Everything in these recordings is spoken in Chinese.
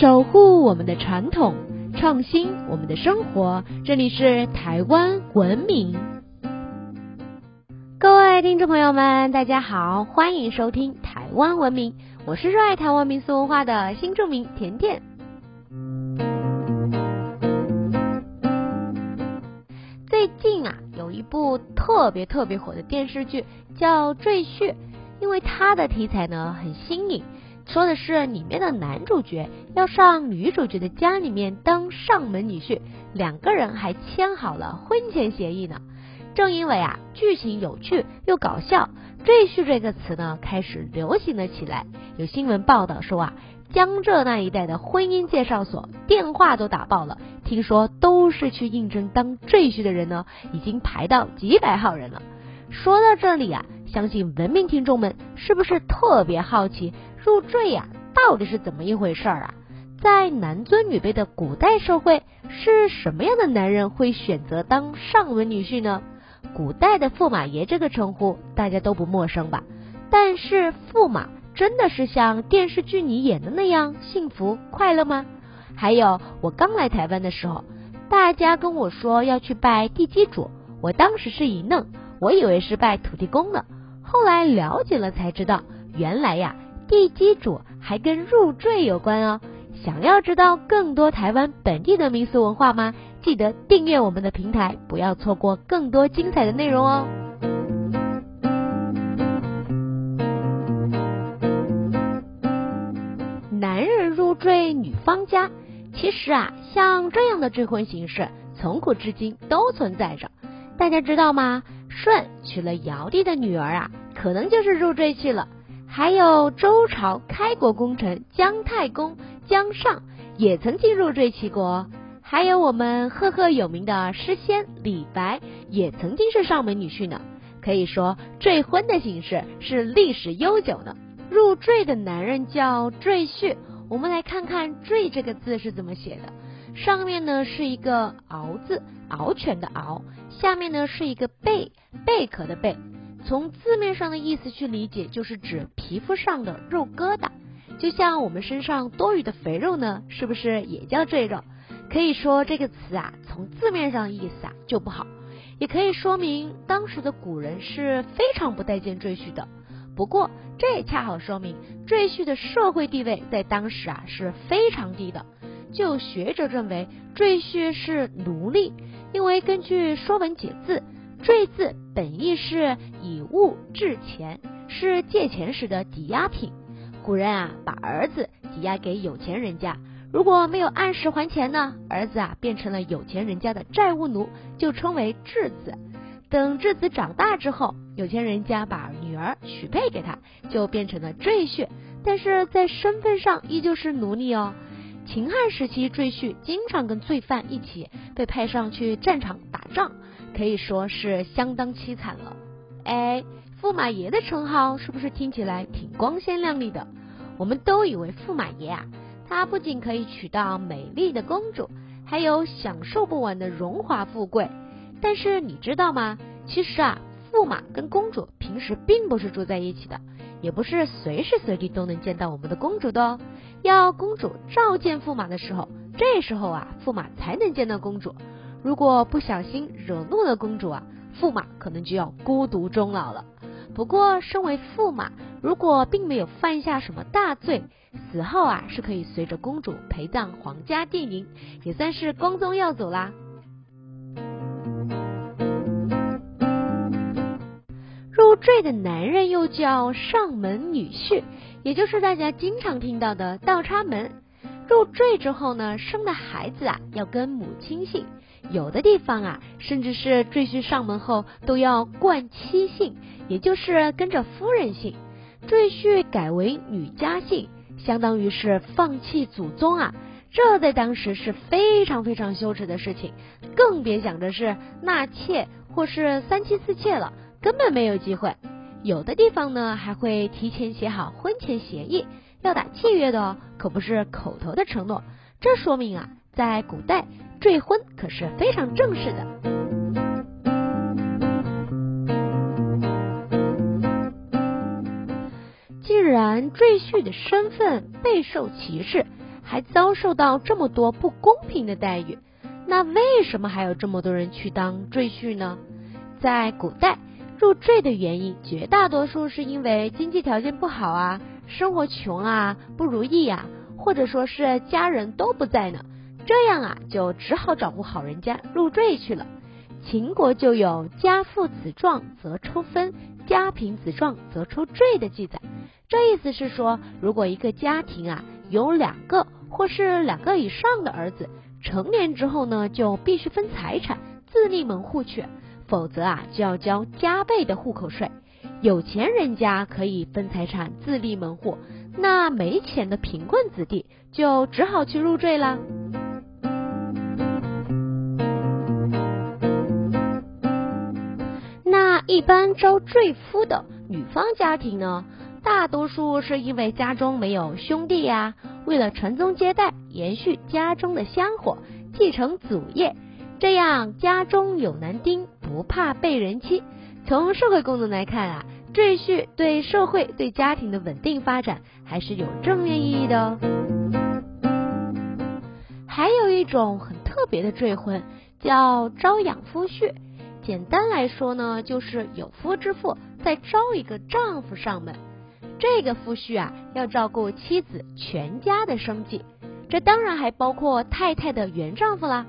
守护我们的传统，创新我们的生活。这里是台湾文明。各位听众朋友们，大家好，欢迎收听台湾文明，我是热爱台湾民俗文化的新著名甜甜。最近啊，有一部特别特别火的电视剧叫《赘婿》，因为它的题材呢很新颖。说的是里面的男主角要上女主角的家里面当上门女婿，两个人还签好了婚前协议呢。正因为啊剧情有趣又搞笑，赘婿这个词呢开始流行了起来。有新闻报道说啊，江浙那一带的婚姻介绍所电话都打爆了，听说都是去应征当赘婿的人呢，已经排到几百号人了。说到这里啊，相信文明听众们是不是特别好奇？入赘呀，到底是怎么一回事儿啊？在男尊女卑的古代社会，是什么样的男人会选择当上门女婿呢？古代的驸马爷这个称呼大家都不陌生吧？但是驸马真的是像电视剧里演的那样幸福快乐吗？还有，我刚来台湾的时候，大家跟我说要去拜地基主，我当时是一愣，我以为是拜土地公呢。后来了解了才知道，原来呀。地基主还跟入赘有关哦！想要知道更多台湾本地的民俗文化吗？记得订阅我们的平台，不要错过更多精彩的内容哦！男人入赘女方家，其实啊，像这样的赘婚形式，从古至今都存在着。大家知道吗？舜娶了尧帝的女儿啊，可能就是入赘去了。还有周朝开国功臣姜太公姜尚也曾经入赘齐国，还有我们赫赫有名的诗仙李白也曾经是上门女婿呢。可以说赘婚的形式是历史悠久的。入赘的男人叫赘婿。我们来看看“赘”这个字是怎么写的。上面呢是一个“敖”字，獒犬的“獒”，下面呢是一个贝，贝壳的“贝”。从字面上的意思去理解，就是指皮肤上的肉疙瘩，就像我们身上多余的肥肉呢，是不是也叫赘肉？可以说这个词啊，从字面上意思啊就不好，也可以说明当时的古人是非常不待见赘婿的。不过这也恰好说明赘婿的社会地位在当时啊是非常低的。就学者认为，赘婿是奴隶，因为根据《说文解字》。赘字本意是以物质钱，是借钱时的抵押品。古人啊，把儿子抵押给有钱人家，如果没有按时还钱呢，儿子啊变成了有钱人家的债务奴，就称为质子。等质子长大之后，有钱人家把女儿许配给他，就变成了赘婿，但是在身份上依旧是奴隶哦。秦汉时期，赘婿经常跟罪犯一起被派上去战场仗。可以说是相当凄惨了。哎，驸马爷的称号是不是听起来挺光鲜亮丽的？我们都以为驸马爷啊，他不仅可以娶到美丽的公主，还有享受不完的荣华富贵。但是你知道吗？其实啊，驸马跟公主平时并不是住在一起的，也不是随时随地都能见到我们的公主的哦。要公主召见驸马的时候，这时候啊，驸马才能见到公主。如果不小心惹怒了公主啊，驸马可能就要孤独终老了。不过，身为驸马，如果并没有犯下什么大罪，死后啊是可以随着公主陪葬皇家殿营，也算是光宗耀祖啦。入赘的男人又叫上门女婿，也就是大家经常听到的倒插门。入赘之后呢，生的孩子啊要跟母亲姓。有的地方啊，甚至是赘婿上门后都要冠妻姓，也就是跟着夫人姓。赘婿改为女家姓，相当于是放弃祖宗啊！这在当时是非常非常羞耻的事情，更别想着是纳妾或是三妻四妾了，根本没有机会。有的地方呢，还会提前写好婚前协议，要打契约的哦，可不是口头的承诺。这说明啊，在古代。赘婚可是非常正式的。既然赘婿的身份备受歧视，还遭受到这么多不公平的待遇，那为什么还有这么多人去当赘婿呢？在古代，入赘的原因绝大多数是因为经济条件不好啊，生活穷啊，不如意啊，或者说是家人都不在呢，这样啊就只好找户好人家入赘去了。秦国就有家父子壮则出分，家贫子壮则出赘的记载。这意思是说，如果一个家庭啊有两个或是两个以上的儿子，成年之后呢，就必须分财产，自立门户去。否则啊，就要交加倍的户口税。有钱人家可以分财产自立门户，那没钱的贫困子弟就只好去入赘啦。一般招赘夫的女方家庭呢，大多数是因为家中没有兄弟呀，为了传宗接代，延续家中的香火，继承祖业。这样家中有男丁，不怕被人欺。从社会功能来看啊，赘婿对社会对家庭的稳定发展还是有正面意义的哦。还有一种很特别的赘婚，叫招养夫婿。简单来说呢，就是有夫之妇再招一个丈夫上门。这个夫婿啊，要照顾妻子全家的生计，这当然还包括太太的原丈夫啦。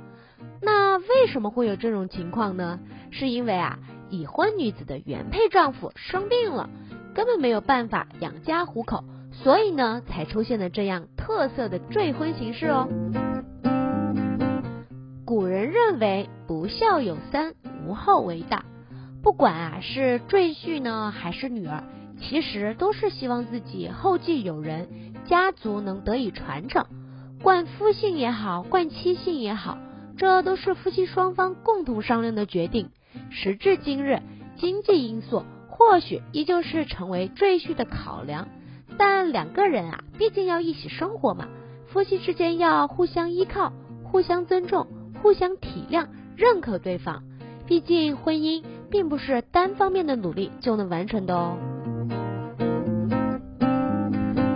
那为什么会有这种情况呢？是因为啊，已婚女子的原配丈夫生病了，根本没有办法养家糊口，所以呢，才出现了这样特色的赘婚形式哦。古人认为不孝有三，无后为大。不管啊是赘婿呢，还是女儿，其实都是希望自己后继有人，家族能得以传承。冠夫姓也好，冠妻姓也好。这都是夫妻双方共同商量的决定。时至今日，经济因素或许依旧是成为赘婿的考量，但两个人啊，毕竟要一起生活嘛，夫妻之间要互相依靠、互相尊重、互相体谅、认可对方。毕竟婚姻并不是单方面的努力就能完成的哦。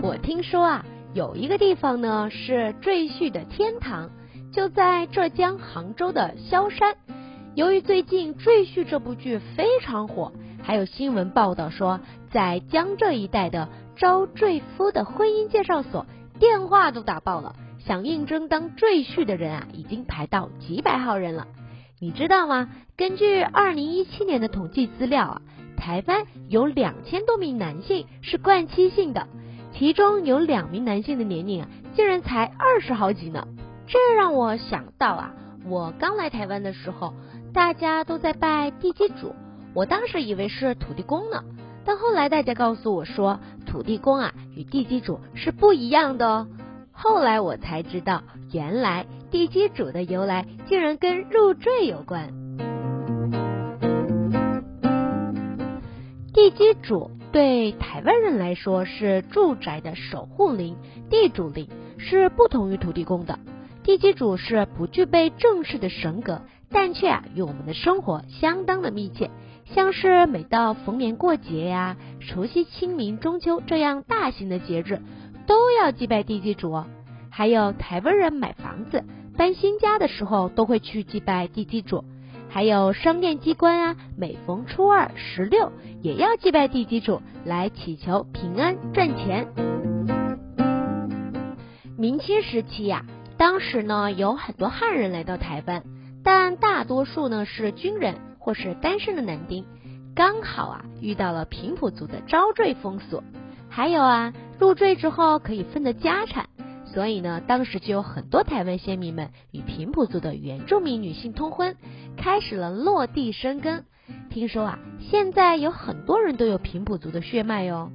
我听说啊，有一个地方呢是赘婿的天堂。就在浙江杭州的萧山，由于最近《赘婿》这部剧非常火，还有新闻报道说，在江浙一带的招赘夫的婚姻介绍所电话都打爆了，想应征当赘婿的人啊，已经排到几百号人了。你知道吗？根据二零一七年的统计资料啊，台湾有两千多名男性是冠期性的，其中有两名男性的年龄啊，竟然才二十好几呢。这让我想到啊，我刚来台湾的时候，大家都在拜地基主，我当时以为是土地公呢，但后来大家告诉我说，土地公啊与地基主是不一样的哦。后来我才知道，原来地基主的由来竟然跟入赘有关。地基主对台湾人来说是住宅的守护灵、地主灵，是不同于土地公的。地基主是不具备正式的神格，但却啊与我们的生活相当的密切。像是每到逢年过节呀、除夕、清明、中秋这样大型的节日，都要祭拜地基主。还有台湾人买房子、搬新家的时候，都会去祭拜地基主。还有商店机关啊，每逢初二、十六也要祭拜地基主，来祈求平安、赚钱。明清时期呀。当时呢，有很多汉人来到台湾，但大多数呢是军人或是单身的男丁，刚好啊遇到了平埔族的招赘风俗，还有啊入赘之后可以分的家产，所以呢，当时就有很多台湾先民们与平埔族的原住民女性通婚，开始了落地生根。听说啊，现在有很多人都有平埔族的血脉哦。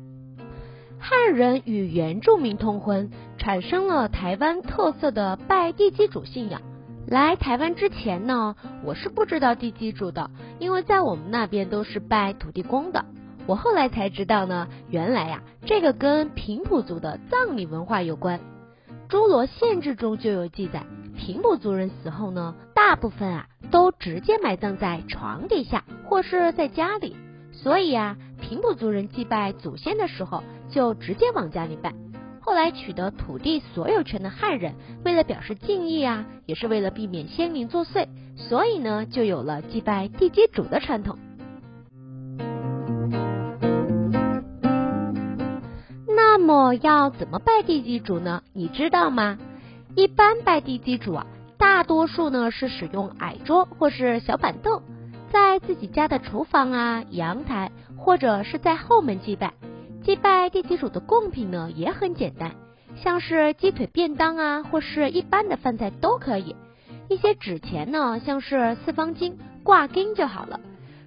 汉人与原住民通婚，产生了台湾特色的拜地基主信仰。来台湾之前呢，我是不知道地基主的，因为在我们那边都是拜土地公的。我后来才知道呢，原来呀，这个跟平埔族的葬礼文化有关。诸罗县志中就有记载，平埔族人死后呢，大部分啊都直接埋葬在床底下或是在家里，所以啊。平埔族人祭拜祖先的时候，就直接往家里拜。后来取得土地所有权的汉人，为了表示敬意啊，也是为了避免先民作祟，所以呢，就有了祭拜地基主的传统。那么要怎么拜地基主呢？你知道吗？一般拜地基主啊，大多数呢是使用矮桌或是小板凳，在自己家的厨房啊、阳台或者是在后门祭拜。祭拜地基主的贡品呢也很简单，像是鸡腿便当啊，或是一般的饭菜都可以。一些纸钱呢，像是四方金挂金就好了。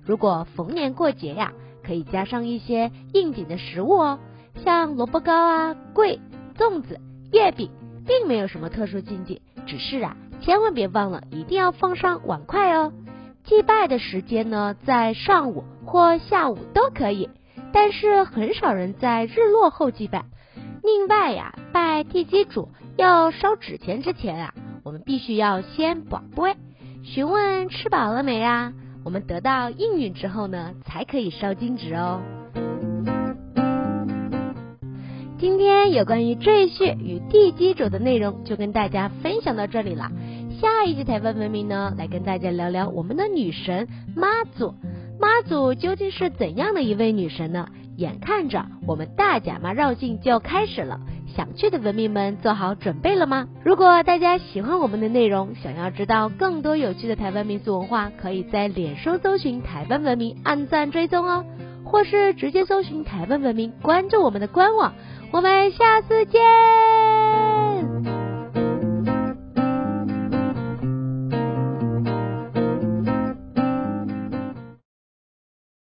如果逢年过节呀，可以加上一些应景的食物哦。像萝卜糕啊、桂、粽子、月饼，并没有什么特殊禁忌，只是啊，千万别忘了，一定要放上碗筷哦。祭拜的时间呢，在上午或下午都可以，但是很少人在日落后祭拜。另外呀，拜地基主要烧纸钱之前啊，我们必须要先保杯，询问吃饱了没啊。我们得到应允之后呢，才可以烧金纸哦。今天有关于赘婿与地基主的内容就跟大家分享到这里了。下一集台湾文明呢，来跟大家聊聊我们的女神妈祖。妈祖究竟是怎样的一位女神呢？眼看着我们大甲妈绕境就要开始了，想去的文明们做好准备了吗？如果大家喜欢我们的内容，想要知道更多有趣的台湾民俗文化，可以在脸书搜寻台湾文明，按赞追踪哦，或是直接搜寻台湾文明，关注我们的官网。我们下次见。